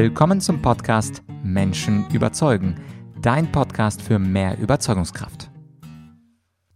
Willkommen zum Podcast Menschen überzeugen, dein Podcast für mehr Überzeugungskraft.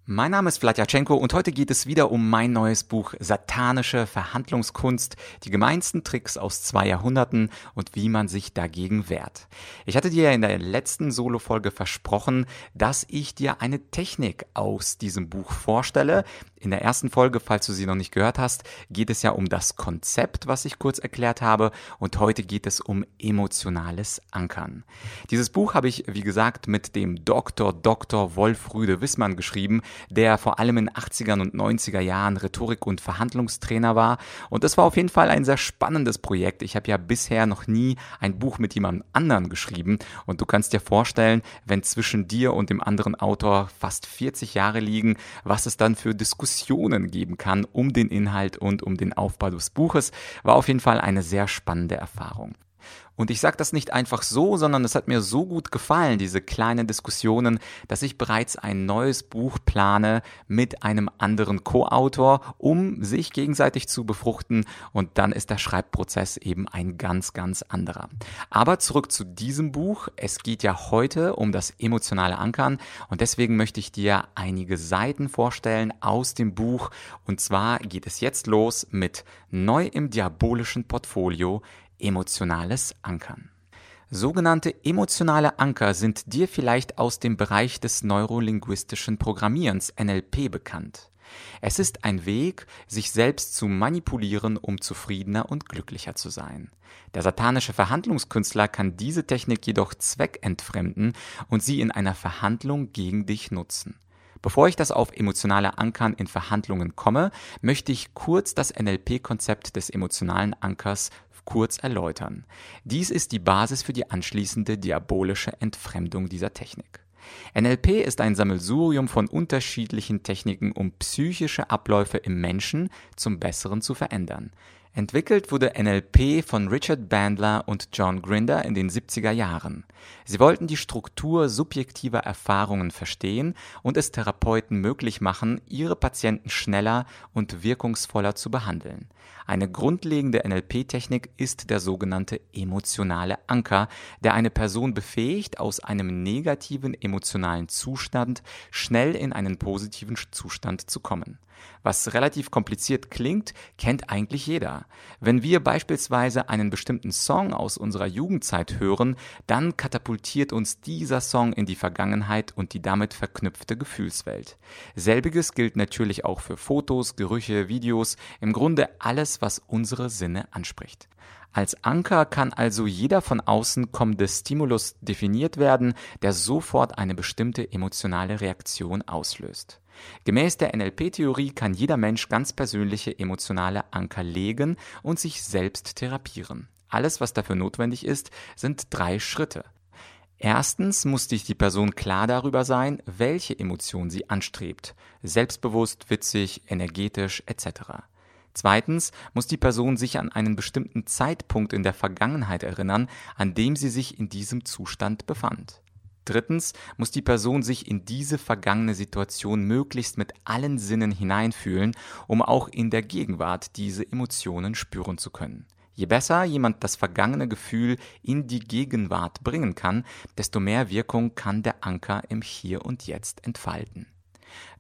Mein Name ist Vladyachenko und heute geht es wieder um mein neues Buch Satanische Verhandlungskunst, die gemeinsten Tricks aus zwei Jahrhunderten und wie man sich dagegen wehrt. Ich hatte dir in der letzten Solo-Folge versprochen, dass ich dir eine Technik aus diesem Buch vorstelle. In der ersten Folge, falls du sie noch nicht gehört hast, geht es ja um das Konzept, was ich kurz erklärt habe und heute geht es um emotionales Ankern. Dieses Buch habe ich, wie gesagt, mit dem Dr. Dr. Wolfrüde Wissmann geschrieben, der vor allem in 80er und 90er Jahren Rhetorik- und Verhandlungstrainer war. Und das war auf jeden Fall ein sehr spannendes Projekt. Ich habe ja bisher noch nie ein Buch mit jemandem anderen geschrieben. Und du kannst dir vorstellen, wenn zwischen dir und dem anderen Autor fast 40 Jahre liegen, was es dann für Diskussionen geben kann um den Inhalt und um den Aufbau des Buches, war auf jeden Fall eine sehr spannende Erfahrung. Und ich sage das nicht einfach so, sondern es hat mir so gut gefallen, diese kleinen Diskussionen, dass ich bereits ein neues Buch plane mit einem anderen Co-Autor, um sich gegenseitig zu befruchten. Und dann ist der Schreibprozess eben ein ganz, ganz anderer. Aber zurück zu diesem Buch. Es geht ja heute um das emotionale Ankern. Und deswegen möchte ich dir einige Seiten vorstellen aus dem Buch. Und zwar geht es jetzt los mit Neu im diabolischen Portfolio emotionales Ankern. Sogenannte emotionale Anker sind dir vielleicht aus dem Bereich des neurolinguistischen Programmierens NLP bekannt. Es ist ein Weg, sich selbst zu manipulieren, um zufriedener und glücklicher zu sein. Der satanische Verhandlungskünstler kann diese Technik jedoch zweckentfremden und sie in einer Verhandlung gegen dich nutzen. Bevor ich das auf emotionale Ankern in Verhandlungen komme, möchte ich kurz das NLP-Konzept des emotionalen Ankers kurz erläutern. Dies ist die Basis für die anschließende diabolische Entfremdung dieser Technik. NLP ist ein Sammelsurium von unterschiedlichen Techniken, um psychische Abläufe im Menschen zum Besseren zu verändern. Entwickelt wurde NLP von Richard Bandler und John Grinder in den 70er Jahren. Sie wollten die Struktur subjektiver Erfahrungen verstehen und es Therapeuten möglich machen, ihre Patienten schneller und wirkungsvoller zu behandeln. Eine grundlegende NLP-Technik ist der sogenannte emotionale Anker, der eine Person befähigt, aus einem negativen emotionalen Zustand schnell in einen positiven Zustand zu kommen. Was relativ kompliziert klingt, kennt eigentlich jeder. Wenn wir beispielsweise einen bestimmten Song aus unserer Jugendzeit hören, dann katapultiert uns dieser Song in die Vergangenheit und die damit verknüpfte Gefühlswelt. Selbiges gilt natürlich auch für Fotos, Gerüche, Videos, im Grunde alles, was unsere Sinne anspricht. Als Anker kann also jeder von außen kommende Stimulus definiert werden, der sofort eine bestimmte emotionale Reaktion auslöst. Gemäß der NLP-Theorie kann jeder Mensch ganz persönliche emotionale Anker legen und sich selbst therapieren. Alles, was dafür notwendig ist, sind drei Schritte. Erstens muss sich die Person klar darüber sein, welche Emotion sie anstrebt. Selbstbewusst, witzig, energetisch etc. Zweitens muss die Person sich an einen bestimmten Zeitpunkt in der Vergangenheit erinnern, an dem sie sich in diesem Zustand befand. Drittens muss die Person sich in diese vergangene Situation möglichst mit allen Sinnen hineinfühlen, um auch in der Gegenwart diese Emotionen spüren zu können. Je besser jemand das vergangene Gefühl in die Gegenwart bringen kann, desto mehr Wirkung kann der Anker im Hier und Jetzt entfalten.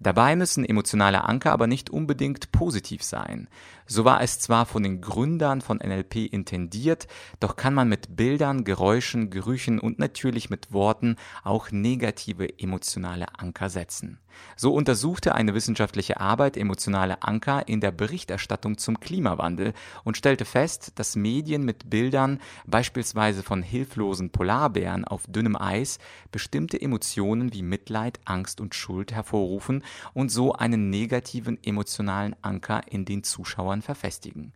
Dabei müssen emotionale Anker aber nicht unbedingt positiv sein. So war es zwar von den Gründern von NLP intendiert, doch kann man mit Bildern, Geräuschen, Gerüchen und natürlich mit Worten auch negative emotionale Anker setzen. So untersuchte eine wissenschaftliche Arbeit emotionale Anker in der Berichterstattung zum Klimawandel und stellte fest, dass Medien mit Bildern, beispielsweise von hilflosen Polarbären auf dünnem Eis, bestimmte Emotionen wie Mitleid, Angst und Schuld hervorrufen und so einen negativen emotionalen Anker in den Zuschauern verfestigen.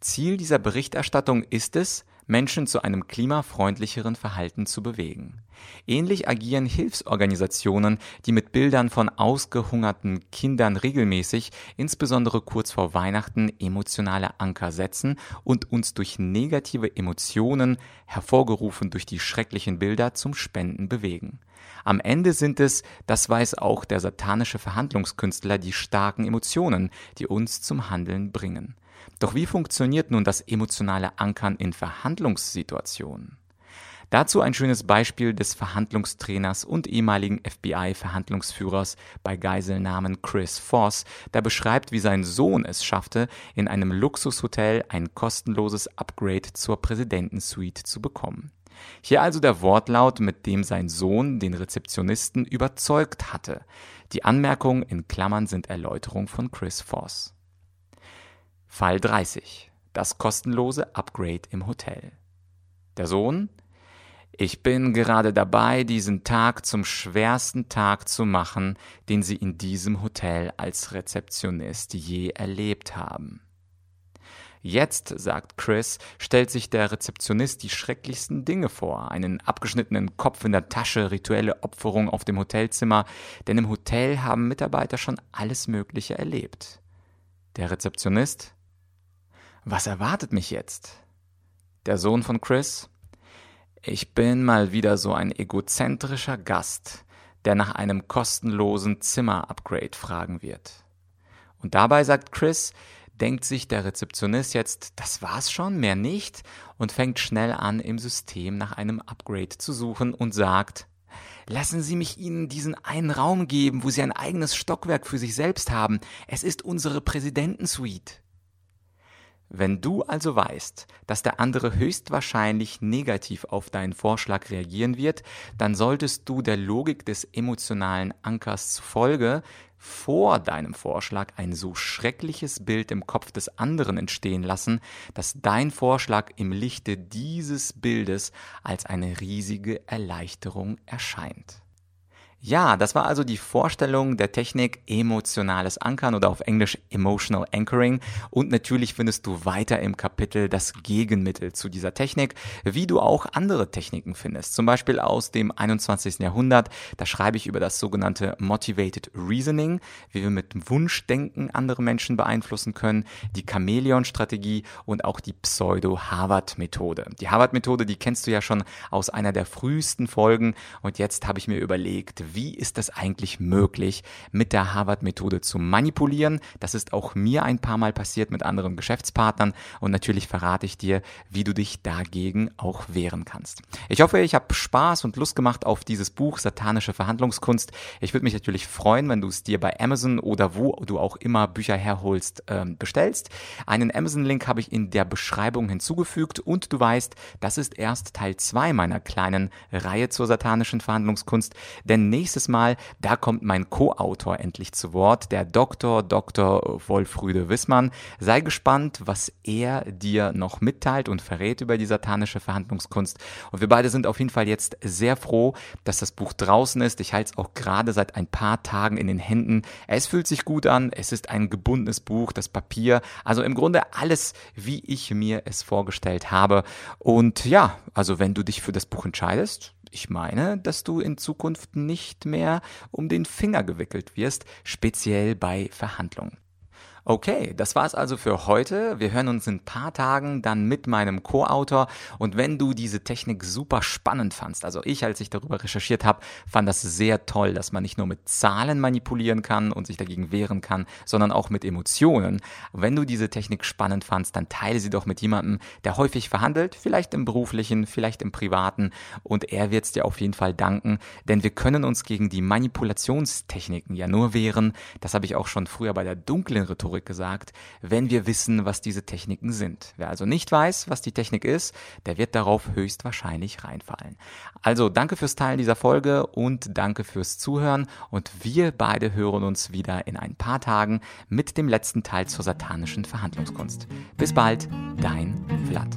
Ziel dieser Berichterstattung ist es, Menschen zu einem klimafreundlicheren Verhalten zu bewegen. Ähnlich agieren Hilfsorganisationen, die mit Bildern von ausgehungerten Kindern regelmäßig, insbesondere kurz vor Weihnachten, emotionale Anker setzen und uns durch negative Emotionen, hervorgerufen durch die schrecklichen Bilder, zum Spenden bewegen. Am Ende sind es, das weiß auch der satanische Verhandlungskünstler, die starken Emotionen, die uns zum Handeln bringen. Doch wie funktioniert nun das emotionale Ankern in Verhandlungssituationen? Dazu ein schönes Beispiel des Verhandlungstrainers und ehemaligen FBI-Verhandlungsführers bei Geiselnamen Chris Voss, der beschreibt, wie sein Sohn es schaffte, in einem Luxushotel ein kostenloses Upgrade zur Präsidentensuite zu bekommen. Hier also der Wortlaut, mit dem sein Sohn den Rezeptionisten überzeugt hatte. Die Anmerkungen in Klammern sind Erläuterung von Chris Voss. Fall 30. Das kostenlose Upgrade im Hotel. Der Sohn ich bin gerade dabei, diesen Tag zum schwersten Tag zu machen, den Sie in diesem Hotel als Rezeptionist je erlebt haben. Jetzt, sagt Chris, stellt sich der Rezeptionist die schrecklichsten Dinge vor. Einen abgeschnittenen Kopf in der Tasche, rituelle Opferung auf dem Hotelzimmer, denn im Hotel haben Mitarbeiter schon alles Mögliche erlebt. Der Rezeptionist? Was erwartet mich jetzt? Der Sohn von Chris? Ich bin mal wieder so ein egozentrischer Gast, der nach einem kostenlosen Zimmer-Upgrade fragen wird. Und dabei sagt Chris, denkt sich der Rezeptionist jetzt, das war's schon, mehr nicht, und fängt schnell an, im System nach einem Upgrade zu suchen und sagt, Lassen Sie mich Ihnen diesen einen Raum geben, wo Sie ein eigenes Stockwerk für sich selbst haben. Es ist unsere Präsidentensuite. Wenn du also weißt, dass der andere höchstwahrscheinlich negativ auf deinen Vorschlag reagieren wird, dann solltest du der Logik des emotionalen Ankers zufolge vor deinem Vorschlag ein so schreckliches Bild im Kopf des anderen entstehen lassen, dass dein Vorschlag im Lichte dieses Bildes als eine riesige Erleichterung erscheint. Ja, das war also die Vorstellung der Technik emotionales Ankern oder auf Englisch Emotional Anchoring. Und natürlich findest du weiter im Kapitel das Gegenmittel zu dieser Technik, wie du auch andere Techniken findest. Zum Beispiel aus dem 21. Jahrhundert. Da schreibe ich über das sogenannte Motivated Reasoning, wie wir mit Wunschdenken andere Menschen beeinflussen können, die Chamäleon-Strategie und auch die Pseudo-Harvard-Methode. Die Harvard-Methode, die kennst du ja schon aus einer der frühesten Folgen. Und jetzt habe ich mir überlegt, wie ist es eigentlich möglich, mit der Harvard-Methode zu manipulieren. Das ist auch mir ein paar Mal passiert mit anderen Geschäftspartnern und natürlich verrate ich dir, wie du dich dagegen auch wehren kannst. Ich hoffe, ich habe Spaß und Lust gemacht auf dieses Buch Satanische Verhandlungskunst. Ich würde mich natürlich freuen, wenn du es dir bei Amazon oder wo du auch immer Bücher herholst, ähm, bestellst. Einen Amazon-Link habe ich in der Beschreibung hinzugefügt und du weißt, das ist erst Teil 2 meiner kleinen Reihe zur satanischen Verhandlungskunst, denn nächstes Mal, da kommt mein Co-Autor endlich zu Wort, der Dr. Dr. Wolfrüde Wissmann. Sei gespannt, was er dir noch mitteilt und verrät über die satanische Verhandlungskunst. Und wir beide sind auf jeden Fall jetzt sehr froh, dass das Buch draußen ist. Ich halte es auch gerade seit ein paar Tagen in den Händen. Es fühlt sich gut an. Es ist ein gebundenes Buch, das Papier. Also im Grunde alles, wie ich mir es vorgestellt habe. Und ja, also wenn du dich für das Buch entscheidest, ich meine, dass du in Zukunft nicht mehr um den Finger gewickelt wirst, speziell bei Verhandlungen. Okay, das war's also für heute. Wir hören uns in ein paar Tagen dann mit meinem Co-Autor. Und wenn du diese Technik super spannend fandst, also ich, als ich darüber recherchiert habe, fand das sehr toll, dass man nicht nur mit Zahlen manipulieren kann und sich dagegen wehren kann, sondern auch mit Emotionen. Wenn du diese Technik spannend fandst, dann teile sie doch mit jemandem, der häufig verhandelt, vielleicht im beruflichen, vielleicht im privaten. Und er wird's dir auf jeden Fall danken, denn wir können uns gegen die Manipulationstechniken ja nur wehren. Das habe ich auch schon früher bei der dunklen Rhetorik Gesagt, wenn wir wissen, was diese Techniken sind. Wer also nicht weiß, was die Technik ist, der wird darauf höchstwahrscheinlich reinfallen. Also danke fürs Teilen dieser Folge und danke fürs Zuhören und wir beide hören uns wieder in ein paar Tagen mit dem letzten Teil zur satanischen Verhandlungskunst. Bis bald, dein Vlad.